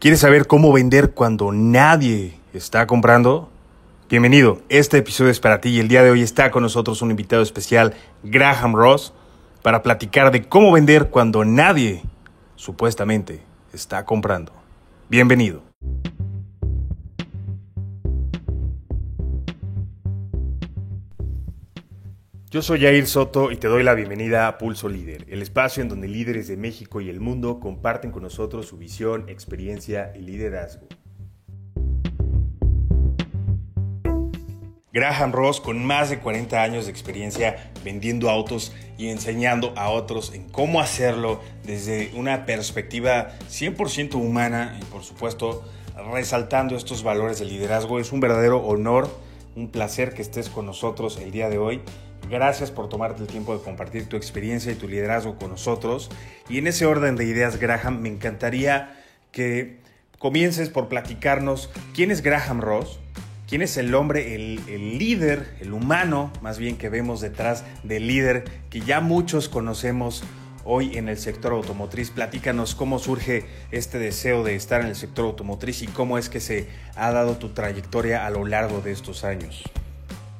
¿Quieres saber cómo vender cuando nadie está comprando? Bienvenido, este episodio es para ti y el día de hoy está con nosotros un invitado especial, Graham Ross, para platicar de cómo vender cuando nadie, supuestamente, está comprando. Bienvenido. Yo soy Jair Soto y te doy la bienvenida a Pulso Líder, el espacio en donde líderes de México y el mundo comparten con nosotros su visión, experiencia y liderazgo. Graham Ross, con más de 40 años de experiencia vendiendo autos y enseñando a otros en cómo hacerlo desde una perspectiva 100% humana y por supuesto resaltando estos valores de liderazgo, es un verdadero honor, un placer que estés con nosotros el día de hoy Gracias por tomarte el tiempo de compartir tu experiencia y tu liderazgo con nosotros. Y en ese orden de ideas, Graham, me encantaría que comiences por platicarnos quién es Graham Ross, quién es el hombre, el, líder, el humano, más bien que vemos detrás del líder que ya muchos conocemos hoy en el sector automotriz. Platícanos cómo surge este deseo de estar en el sector automotriz y cómo es que se ha dado tu trayectoria a lo largo de estos años.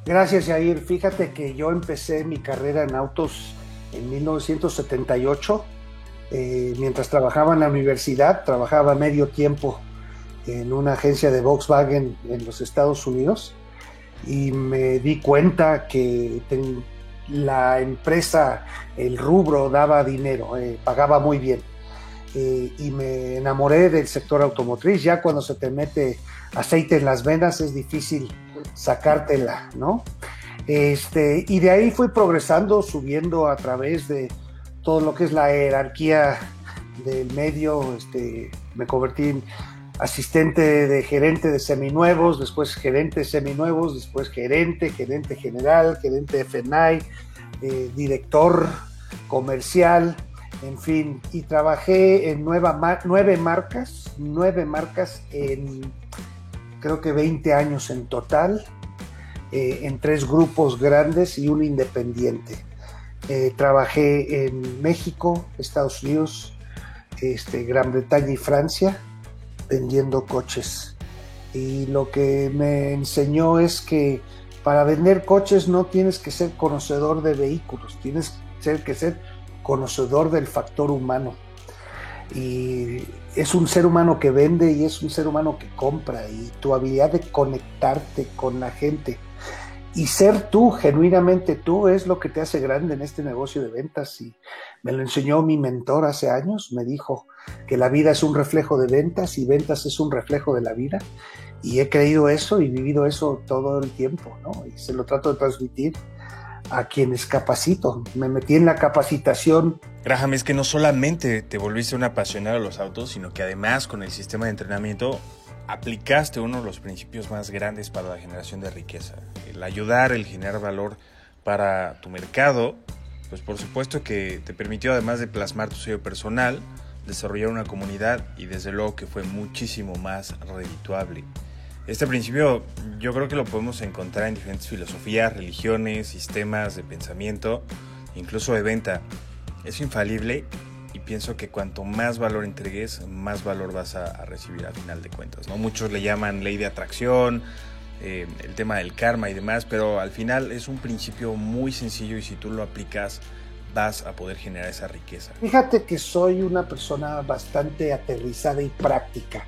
Gracias, Jair. Fíjate que yo empecé mi carrera en autos en 1978. Eh, mientras trabajaba en la universidad, trabajaba medio tiempo en una agencia de Volkswagen en los Estados Unidos y me di cuenta que la empresa, el rubro daba dinero, eh, pagaba muy bien. Eh, y me enamoré del sector automotriz. Ya cuando se te mete aceite en las venas es difícil sacártela, ¿no? Este, y de ahí fui progresando, subiendo a través de todo lo que es la jerarquía del medio. Este, me convertí en asistente de gerente de seminuevos, después gerente de seminuevos, después gerente, gerente general, gerente de FENAI, eh, director comercial, en fin, y trabajé en nueve marcas, nueve marcas en creo que 20 años en total, eh, en tres grupos grandes y un independiente. Eh, trabajé en México, Estados Unidos, este, Gran Bretaña y Francia vendiendo coches. Y lo que me enseñó es que para vender coches no tienes que ser conocedor de vehículos, tienes que ser conocedor del factor humano. Y es un ser humano que vende y es un ser humano que compra y tu habilidad de conectarte con la gente y ser tú, genuinamente tú, es lo que te hace grande en este negocio de ventas. Y me lo enseñó mi mentor hace años, me dijo que la vida es un reflejo de ventas y ventas es un reflejo de la vida. Y he creído eso y vivido eso todo el tiempo, ¿no? Y se lo trato de transmitir a quienes capacito. Me metí en la capacitación. Graham, es que no solamente te volviste un apasionado de los autos, sino que además con el sistema de entrenamiento aplicaste uno de los principios más grandes para la generación de riqueza. El ayudar, el generar valor para tu mercado, pues por supuesto que te permitió además de plasmar tu sello personal, desarrollar una comunidad y desde luego que fue muchísimo más redituable. Este principio yo creo que lo podemos encontrar en diferentes filosofías, religiones, sistemas de pensamiento, incluso de venta. Es infalible y pienso que cuanto más valor entregues, más valor vas a, recibir a final de cuentas. ¿no? Muchos le llaman ley de atracción, eh, el tema del karma y demás, pero al final es un principio muy sencillo y si tú lo aplicas vas a poder generar esa riqueza. Fíjate que soy una persona bastante aterrizada y práctica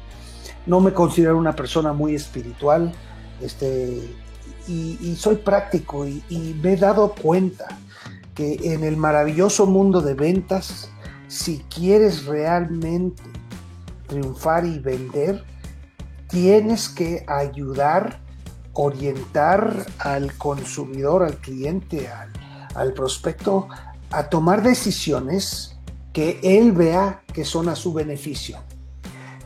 no me considero una persona muy espiritual, este, y, soy práctico y, y, me he dado cuenta que en el maravilloso mundo de ventas, si quieres realmente triunfar y vender, tienes que ayudar, orientar al consumidor, al cliente, al, al prospecto, a tomar decisiones que él vea que son a su beneficio.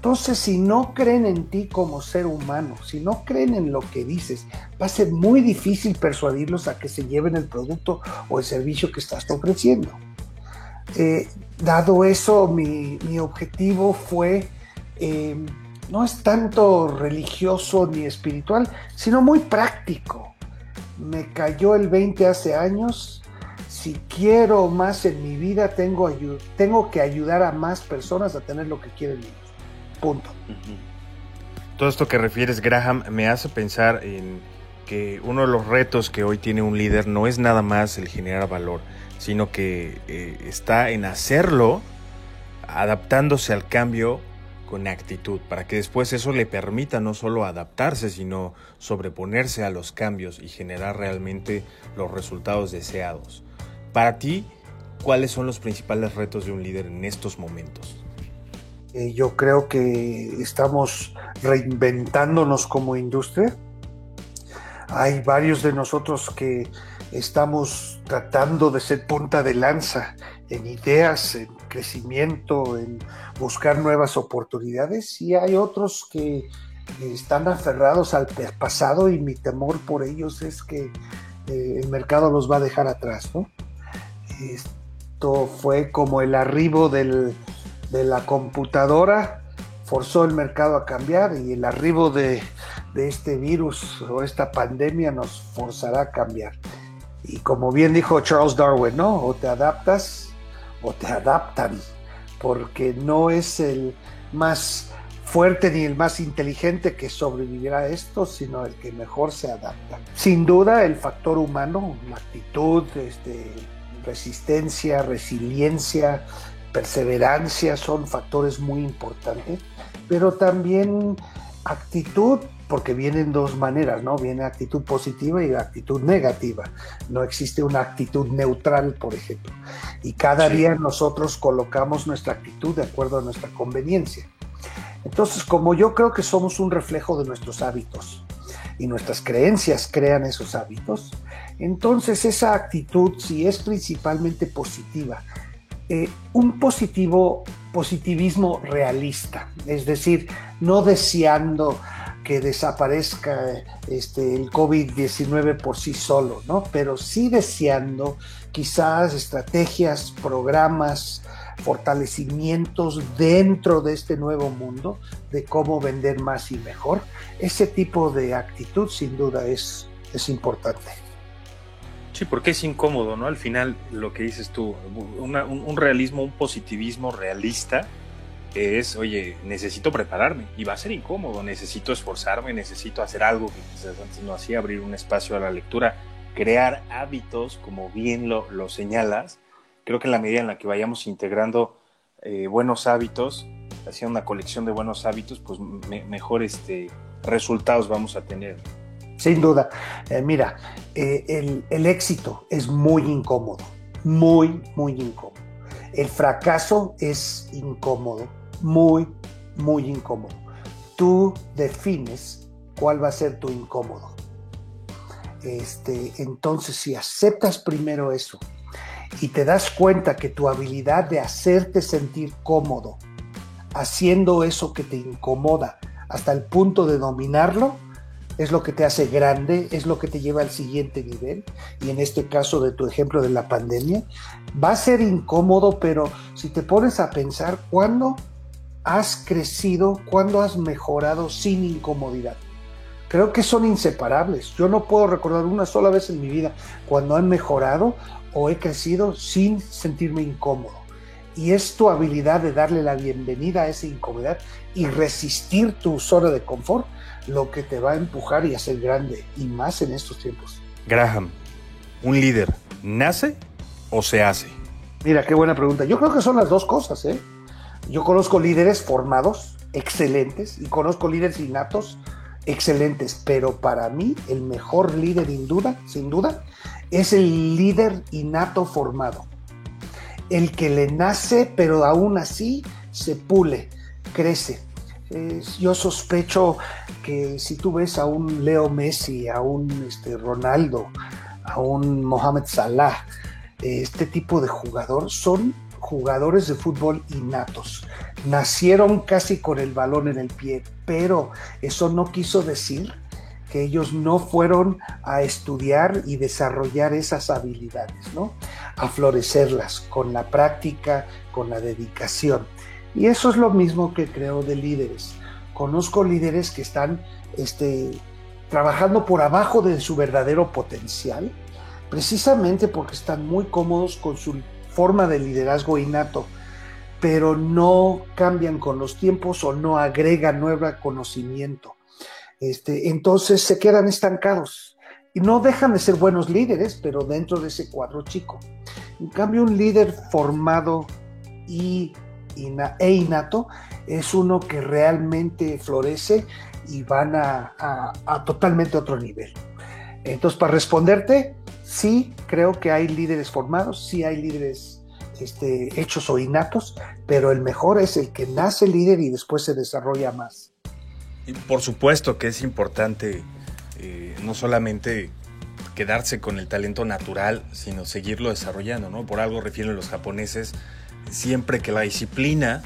Entonces, si no creen en ti como ser humano, si no creen en lo que dices, va a ser muy difícil persuadirlos a que se lleven el producto o el servicio que estás ofreciendo. Eh, dado eso, mi, objetivo fue, em, no es tanto religioso ni espiritual, sino muy práctico. Me cayó el 20 hace años. Si quiero más en mi vida, tengo, que ayudar a más personas a tener lo que quieren ellos Todo esto que refieres, Graham, me hace pensar en que uno de los retos que hoy tiene un líder no es nada más el generar valor, sino que eh, está en hacerlo adaptándose al cambio con actitud, para que después eso le permita no solo adaptarse, sino sobreponerse a los cambios y generar realmente los resultados deseados. Para ti, ¿cuáles son los principales retos de un líder en estos momentos? Eh, yo creo que estamos reinventándonos como industria. Hay varios de nosotros que estamos tratando de ser punta de lanza en ideas, en crecimiento, en buscar nuevas oportunidades y hay otros que están aferrados al pasado y mi temor por ellos es que eh, el mercado los va a dejar atrás. Esto fue como el arribo de la computadora, forzó el mercado a cambiar y el arribo de, de este virus o esta pandemia nos forzará a cambiar. Y como bien dijo Charles Darwin, ¿no? O te adaptas o te adaptan, porque no es el más fuerte ni el más inteligente que sobrevivirá a esto, sino el que mejor se adapta. Sin duda, el factor humano, la actitud, este, resistencia, resiliencia, perseverancia son factores muy importantes, pero también actitud porque vienen dos maneras, ¿no? Viene actitud positiva y actitud negativa. No existe una actitud neutral, por ejemplo. Y cada día nosotros colocamos nuestra actitud de acuerdo a nuestra conveniencia. Entonces, como yo creo que somos un reflejo de nuestros hábitos y nuestras creencias crean esos hábitos, entonces esa actitud, si es principalmente positiva, eh, un positivo positivismo realista, es decir, no deseando que desaparezca este, el COVID-19 por sí solo, ¿no? Pero sí deseando quizás estrategias, programas, fortalecimientos dentro de este nuevo mundo de cómo vender más y mejor. Ese tipo de actitud sin duda es, es importante. Sí, porque es incómodo, ¿no? Al final, lo que dices tú, un realismo, un positivismo realista, es, oye, necesito prepararme y va a ser incómodo, necesito esforzarme, necesito hacer algo que quizás antes no hacía, abrir un espacio a la lectura, crear hábitos, como bien lo, lo señalas. Creo que en la medida en la que vayamos integrando eh, buenos hábitos, haciendo una colección de buenos hábitos, pues mejores este, resultados vamos a tener. Sin duda. Eh, mira, eh, el, el éxito es muy incómodo, muy, muy incómodo. El fracaso es incómodo muy, muy incómodo. Tú defines cuál va a ser tu incómodo. Este, entonces, si aceptas primero eso y te das cuenta que tu habilidad de hacerte sentir cómodo haciendo eso que te incomoda hasta el punto de dominarlo, es lo que te hace grande, es lo que te lleva al siguiente nivel. Y en este caso de tu ejemplo de la pandemia, va a ser incómodo, pero si te pones a pensar, ¿cuándo has crecido, cuando has mejorado sin incomodidad. Creo que son inseparables. Yo no puedo recordar una sola vez en mi vida cuando he mejorado o he crecido sin sentirme incómodo. Y es tu habilidad de darle la bienvenida a esa incomodidad y resistir tu zona de confort lo que te va a empujar y hacer grande, y más en estos tiempos. Graham, ¿un líder nace o se hace? Mira, qué buena pregunta. Yo creo que son las dos cosas, ¿eh? Yo conozco líderes formados, excelentes, y conozco líderes innatos, excelentes, pero para mí el mejor líder sin duda, sin duda, es el líder innato formado. El que le nace, pero aún así se pule, crece. Yo sospecho que si tú ves a un Leo Messi, a un este, Ronaldo, a un Mohamed Salah, este tipo de jugador son jugadores de fútbol innatos. Nacieron casi con el balón en el pie, pero eso no quiso decir que ellos no fueron a estudiar y desarrollar esas habilidades, ¿no? A florecerlas con la práctica, con la dedicación. Y eso es lo mismo que creo de líderes. Conozco líderes que están este, trabajando por abajo de su verdadero potencial, precisamente porque están muy cómodos con su forma de liderazgo innato. pero no cambian con los tiempos o no agregan nuevo conocimiento. Este, entonces se quedan estancados y no dejan de ser buenos líderes, pero dentro de ese cuadro chico. En cambio, un líder formado y, e innato es uno que realmente florece y van a, a totalmente otro nivel. Entonces, para responderte, sí creo que hay líderes formados, sí hay líderes este, hechos o innatos, pero el mejor es el que nace líder y después se desarrolla más. Y por supuesto que es importante eh, no solamente quedarse con el talento natural, sino seguirlo desarrollando, ¿no? Por algo refieren los japoneses siempre que la disciplina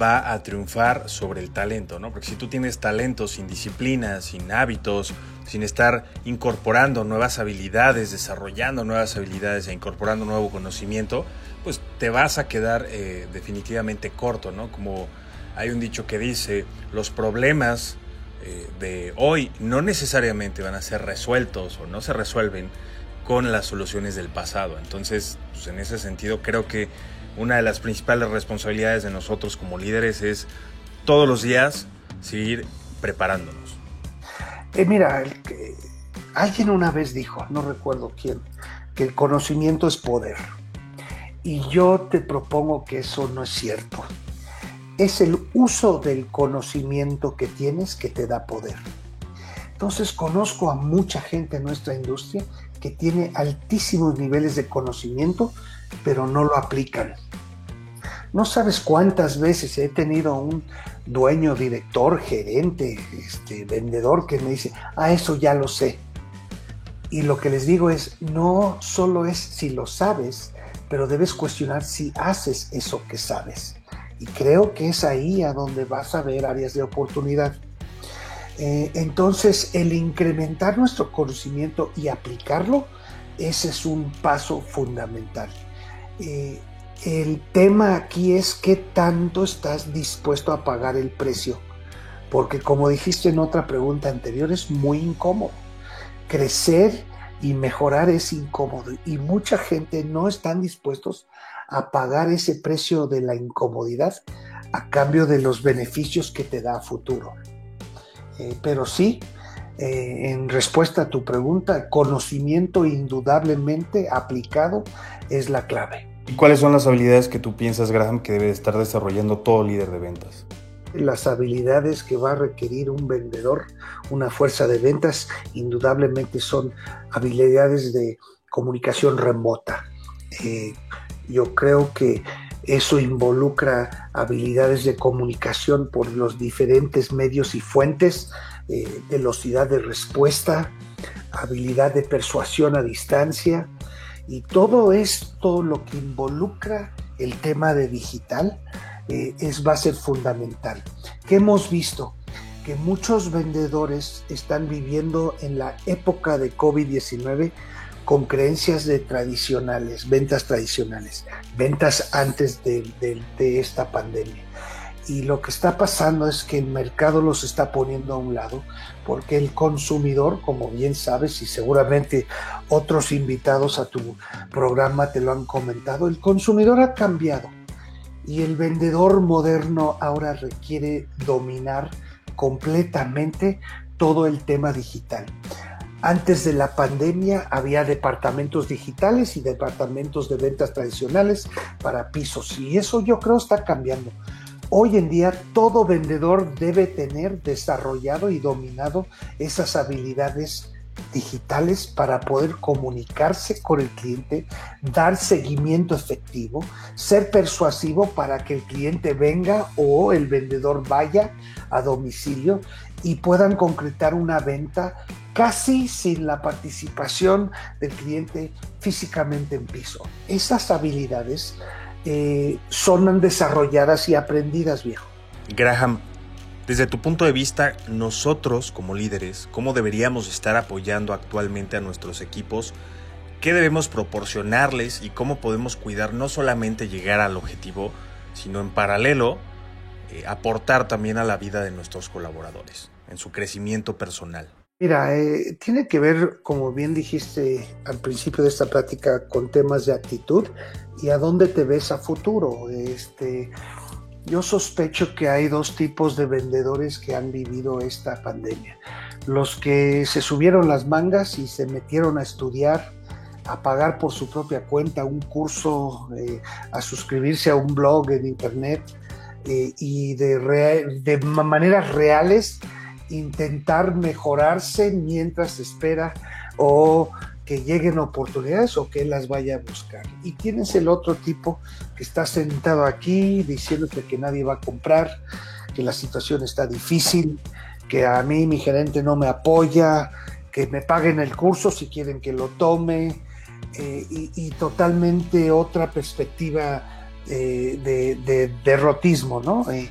va a triunfar sobre el talento, ¿no? Porque si tú tienes talento sin disciplina, sin hábitos, sin estar incorporando nuevas habilidades, desarrollando nuevas habilidades e incorporando nuevo conocimiento, pues te vas a quedar eh, definitivamente corto, ¿no? Como hay un dicho que dice, los problemas eh, de hoy no necesariamente van a ser resueltos o no se resuelven con las soluciones del pasado. Entonces, pues en ese sentido, creo que una de las principales responsabilidades de nosotros como líderes es todos los días seguir preparándonos. Eh, mira, alguien una vez dijo, no recuerdo quién, que el conocimiento es poder. Y yo te propongo que eso no es cierto. Es el uso del conocimiento que tienes que te da poder. Entonces conozco a mucha gente en nuestra industria que tiene altísimos niveles de conocimiento, pero no lo aplican. No sabes cuántas veces he tenido un dueño, director, gerente, este, vendedor que me dice, ah, eso ya lo sé. Y lo que les digo es, no solo es si lo sabes, pero debes cuestionar si haces eso que sabes. Y creo que es ahí a donde vas a ver áreas de oportunidad. Eh, entonces, el incrementar nuestro conocimiento y aplicarlo, ese es un paso fundamental. Eh, el tema aquí es qué tanto estás dispuesto a pagar el precio. Porque como dijiste en otra pregunta anterior, es muy incómodo. Crecer y mejorar es incómodo y mucha gente no están dispuestos a pagar ese precio de la incomodidad a cambio de los beneficios que te da a futuro. Eh, pero sí, eh, en respuesta a tu pregunta, conocimiento indudablemente aplicado es la clave. ¿Y cuáles son las habilidades que tú piensas, Graham, que debe estar desarrollando todo líder de ventas? las habilidades que va a requerir un vendedor, una fuerza de ventas, indudablemente son habilidades de comunicación remota. Eh, yo creo que eso involucra habilidades de comunicación por los diferentes medios y fuentes, eh, velocidad de respuesta, habilidad de persuasión a distancia y todo esto lo que involucra el tema de digital eh, es, va a ser fundamental. ¿Qué hemos visto? Que muchos vendedores están viviendo en la época de COVID-19 con creencias de tradicionales, ventas tradicionales, ventas antes de, de, esta pandemia. Y lo que está pasando es que el mercado los está poniendo a un lado porque el consumidor, como bien sabes y seguramente otros invitados a tu programa te lo han comentado, el consumidor ha cambiado y el vendedor moderno ahora requiere dominar completamente todo el tema digital. Antes de la pandemia había departamentos digitales y departamentos de ventas tradicionales para pisos y eso yo creo está cambiando. Hoy en día todo vendedor debe tener desarrollado y dominado esas habilidades digitales para poder comunicarse con el cliente, dar seguimiento efectivo, ser persuasivo para que el cliente venga o el vendedor vaya a domicilio y puedan concretar una venta casi sin la participación del cliente físicamente en piso. Esas habilidades eh, son desarrolladas y aprendidas, viejo. Graham, desde tu punto de vista, nosotros como líderes, ¿cómo deberíamos estar apoyando actualmente a nuestros equipos? ¿Qué debemos proporcionarles y cómo podemos cuidar no solamente llegar al objetivo, sino en paralelo eh, aportar también a la vida de nuestros colaboradores, en su crecimiento personal? Mira, eh, tiene que ver, como bien dijiste al principio de esta plática, con temas de actitud y a dónde te ves a futuro. Este, yo sospecho que hay dos tipos de vendedores que han vivido esta pandemia. Los que se subieron las mangas y se metieron a estudiar, a pagar por su propia cuenta un curso, eh, a suscribirse a un blog en internet eh, y de, de maneras reales intentar mejorarse mientras espera o que lleguen oportunidades o que las vaya a buscar. Y tienes el otro tipo que está sentado aquí diciéndote que nadie va a comprar, que la situación está difícil, que a mí mi gerente no me apoya, que me paguen el curso si quieren que lo tome, eh, y, totalmente otra perspectiva eh, de, derrotismo, ¿no? Eh,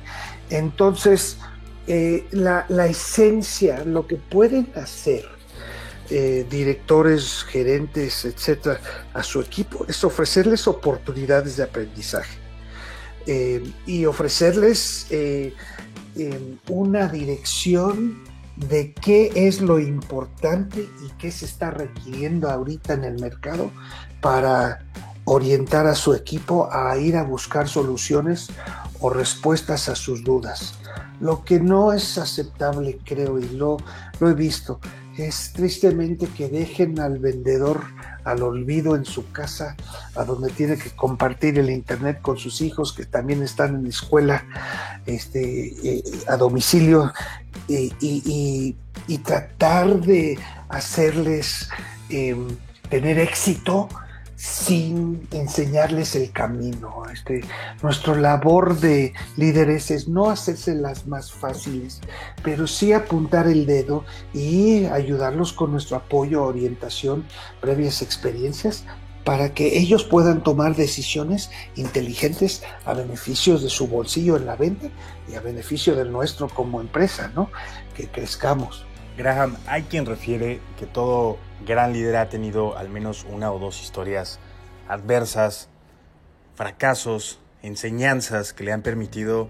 entonces, eh, la, esencia, lo que pueden hacer eh, directores, gerentes, etcétera, a su equipo es ofrecerles oportunidades de aprendizaje eh, y ofrecerles una dirección de qué es lo importante y qué se está requiriendo ahorita en el mercado para orientar a su equipo a ir a buscar soluciones o respuestas a sus dudas. Lo que no es aceptable, creo, y lo, lo he visto, es tristemente que dejen al vendedor al olvido en su casa, a donde tiene que compartir el internet con sus hijos que también están en la escuela, este, eh, a domicilio, y, tratar de hacerles em, tener éxito sin enseñarles el camino. Este, nuestra labor de líderes es no hacerse las más fáciles, pero sí apuntar el dedo y ayudarlos con nuestro apoyo, orientación, previas experiencias para que ellos puedan tomar decisiones inteligentes a beneficio de su bolsillo en la venta y a beneficio del nuestro como empresa, ¿no? Que crezcamos. Graham, hay quien refiere que todo gran líder ha tenido al menos una o dos historias adversas, fracasos, enseñanzas que le han permitido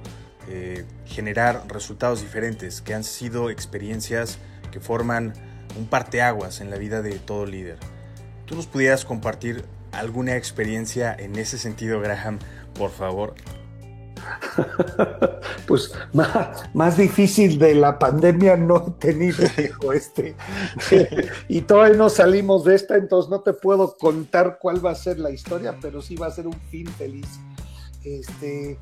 eh, generar resultados diferentes, que han sido experiencias que forman un parteaguas en la vida de todo líder. ¿Tú nos pudieras compartir alguna experiencia en ese sentido, Graham, por favor? pues más, difícil de la pandemia no he tenido, dijo este. y todavía no salimos de esta, entonces no te puedo contar cuál va a ser la historia, pero sí va a ser un fin feliz. Este,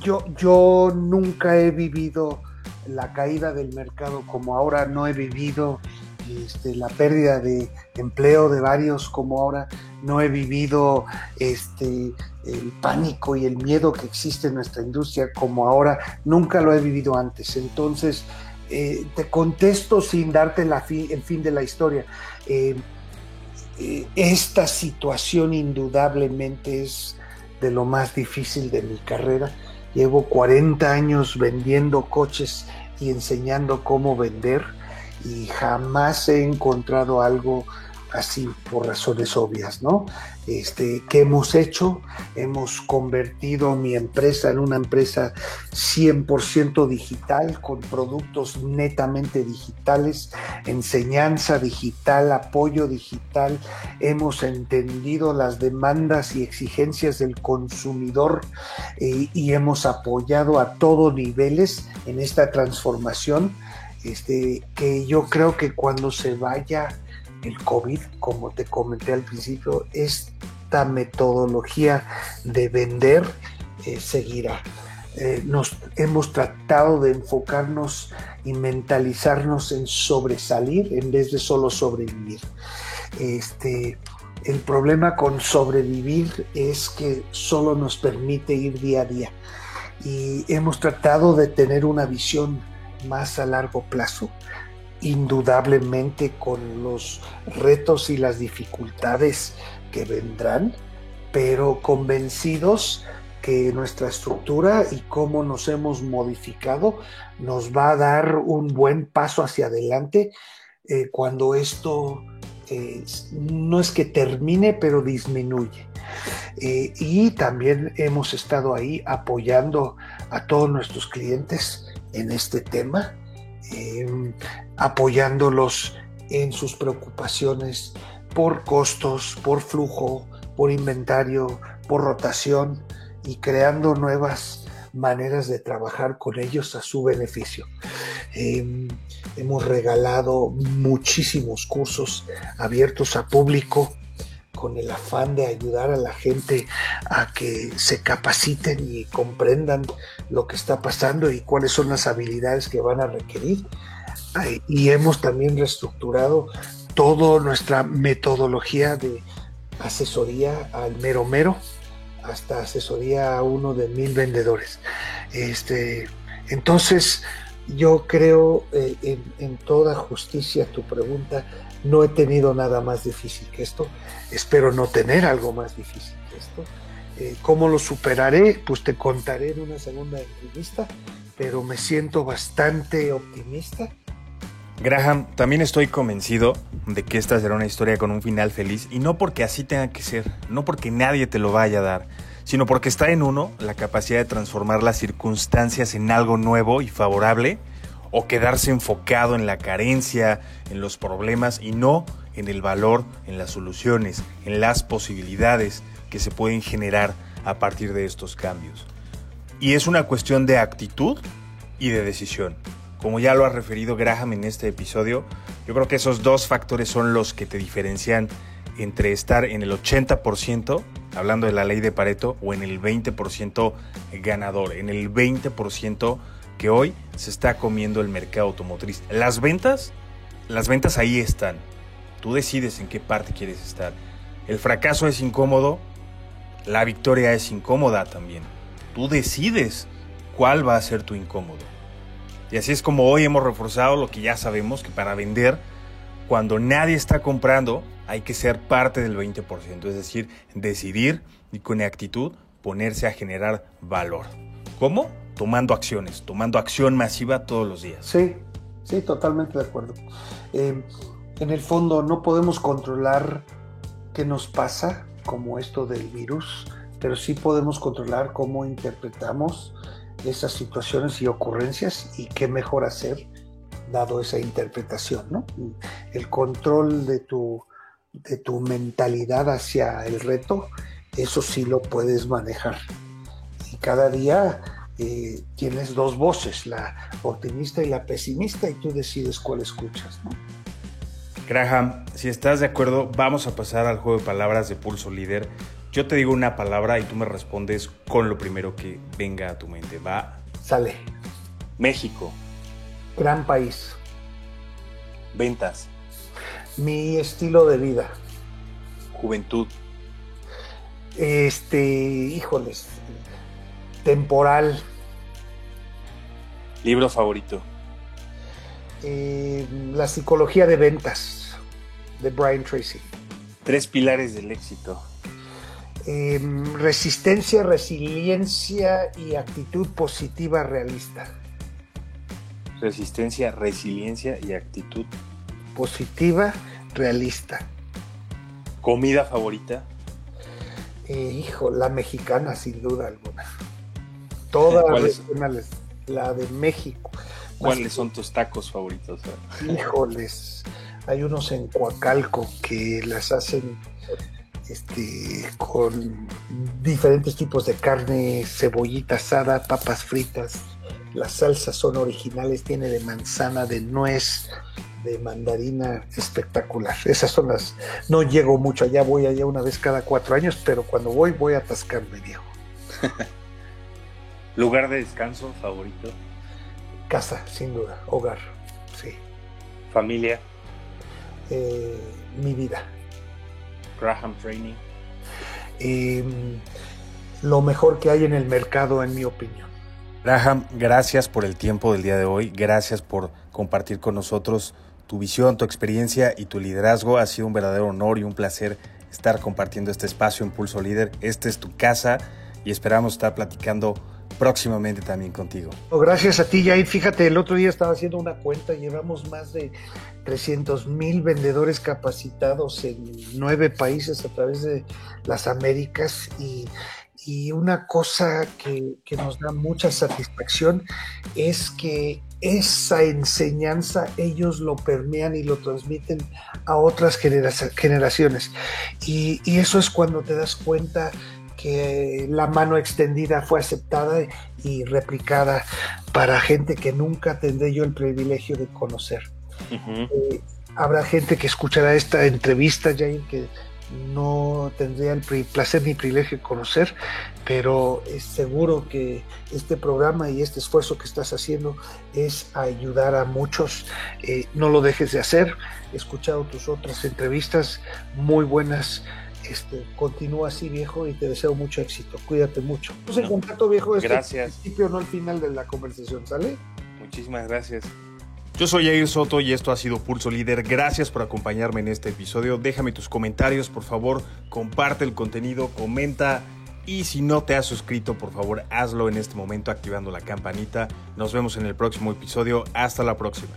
yo, yo nunca he vivido la caída del mercado como ahora no he vivido este, la pérdida de empleo de varios como ahora no he vivido este, el pánico y el miedo que existe en nuestra industria como ahora, nunca lo he vivido antes. Entonces, eh, te contesto sin darte el fin de la historia. Eh, eh, esta situación indudablemente es de lo más difícil de mi carrera. Llevo 40 años vendiendo coches y enseñando cómo vender y jamás he encontrado algo así por razones obvias, ¿no? Este, ¿Qué hemos hecho? Hemos convertido mi empresa en una empresa 100% digital, con productos netamente digitales, enseñanza digital, apoyo digital. Hemos entendido las demandas y exigencias del consumidor eh, y hemos apoyado a todos niveles en esta transformación. Este, que yo creo que cuando se vaya el COVID, como te comenté al principio, esta metodología de vender eh, seguirá. Eh, nos hemos tratado de enfocarnos y mentalizarnos en sobresalir en vez de solo sobrevivir. Este, el problema con sobrevivir es que solo nos permite ir día a día y hemos tratado de tener una visión más a largo plazo indudablemente con los retos y las dificultades que vendrán, pero convencidos que nuestra estructura y cómo nos hemos modificado nos va a dar un buen paso hacia adelante eh, cuando esto eh, no es que termine, pero disminuye. Eh, y también hemos estado ahí apoyando a todos nuestros clientes en este tema em, apoyándolos en sus preocupaciones por costos, por flujo, por inventario, por rotación y creando nuevas maneras de trabajar con ellos a su beneficio. Em, hemos regalado muchísimos cursos abiertos a público con el afán de ayudar a la gente a que se capaciten y comprendan lo que está pasando y cuáles son las habilidades que van a requerir. Y hemos también reestructurado toda nuestra metodología de asesoría al mero mero hasta asesoría a uno de mil vendedores. Este, entonces, yo creo eh, en, toda justicia tu pregunta, no he tenido nada más difícil que esto, espero no tener algo más difícil que esto. Eh, ¿Cómo lo superaré? Pues te contaré en una segunda entrevista, pero me siento bastante optimista. Graham, también estoy convencido de que esta será una historia con un final feliz y no porque así tenga que ser, no porque nadie te lo vaya a dar, sino porque está en uno la capacidad de transformar las circunstancias en algo nuevo y favorable o quedarse enfocado en la carencia, en los problemas y no en el valor, en las soluciones, en las posibilidades que se pueden generar a partir de estos cambios. Y es una cuestión de actitud y de decisión. Como ya lo ha referido Graham en este episodio, yo creo que esos dos factores son los que te diferencian entre estar en el 80%, hablando de la ley de Pareto, o en el 20% ganador, en el 20% que hoy se está comiendo el mercado automotriz. Las ventas, las ventas ahí están. Tú decides en qué parte quieres estar. El fracaso es incómodo, la victoria es incómoda también. Tú decides cuál va a ser tu incómodo. Y así es como hoy hemos reforzado lo que ya sabemos, que para vender, cuando nadie está comprando, hay que ser parte del 20%, es decir, decidir y con actitud ponerse a generar valor. ¿Cómo? Tomando acciones, tomando acción masiva todos los días. Sí, sí, totalmente de acuerdo. Eh, en el fondo no podemos controlar qué nos pasa, como esto del virus, pero sí podemos controlar cómo interpretamos esas situaciones y ocurrencias y qué mejor hacer dado esa interpretación, ¿no? El control de tu, de tu mentalidad hacia el reto, eso sí lo puedes manejar. Y cada día eh, tienes dos voces, la optimista y la pesimista, y tú decides cuál escuchas. ¿no? Graham, si estás de acuerdo, vamos a pasar al juego de palabras de Pulso Líder. Yo te digo una palabra y tú me respondes con lo primero que venga a tu mente. Va. Sale. México. Gran país. Ventas. Mi estilo de vida. Juventud. Este, híjoles, temporal. ¿Libro favorito? Eh, la psicología de ventas de Brian Tracy. Tres pilares del éxito. Em, resistencia, resiliencia y actitud positiva realista. Resistencia, resiliencia y actitud positiva realista. ¿Comida favorita? Eh, hijo, la mexicana sin duda alguna. Todas regionales, la de México. ¿Cuáles son tus tacos favoritos? Híjoles, hay unos en Coacalco que las hacen este, con diferentes tipos de carne, cebollita asada, papas fritas. Las salsas son originales, tiene de manzana, de nuez, de mandarina, espectacular. Esas son las. No llego mucho allá, voy allá una vez cada cuatro años, pero cuando voy, voy a atascarme, viejo. ¿Lugar de descanso favorito? Casa, sin duda. Hogar, sí. ¿Familia? Eh, mi vida. Graham Training. Em, lo mejor que hay en el mercado, en mi opinión. Graham, gracias por el tiempo del día de hoy. Gracias por compartir con nosotros tu visión, tu experiencia y tu liderazgo. Ha sido un verdadero honor y un placer estar compartiendo este espacio Impulso Líder. Esta es tu casa y esperamos estar platicando próximamente también contigo. Gracias a ti, Jair. Fíjate, el otro día estaba haciendo una cuenta, llevamos más de 300 mil vendedores capacitados en nueve países a través de las Américas y, y una cosa que, que nos da mucha satisfacción es que esa enseñanza ellos lo permean y lo transmiten a otras generaciones. Y, y, eso es cuando te das cuenta que la mano extendida fue aceptada y replicada para gente que nunca tendré yo el privilegio de conocer. Eh, habrá gente que escuchará esta entrevista, Jair, que no tendría el placer ni privilegio de conocer, pero es seguro que este programa y este esfuerzo que estás haciendo es ayudar a muchos. Eh, no lo dejes de hacer. He escuchado tus otras entrevistas muy buenas. Este, continúa así, viejo, y te deseo mucho éxito. Cuídate mucho. Estamos en contacto, viejo. Este gracias. Al principio, no al final de la conversación, ¿sale? Muchísimas gracias. Yo soy Jair Soto y esto ha sido Pulso Líder. Gracias por acompañarme en este episodio. Déjame tus comentarios, por favor. Comparte el contenido, comenta. Y si no te has suscrito, por favor, hazlo en este momento activando la campanita. Nos vemos en el próximo episodio. Hasta la próxima.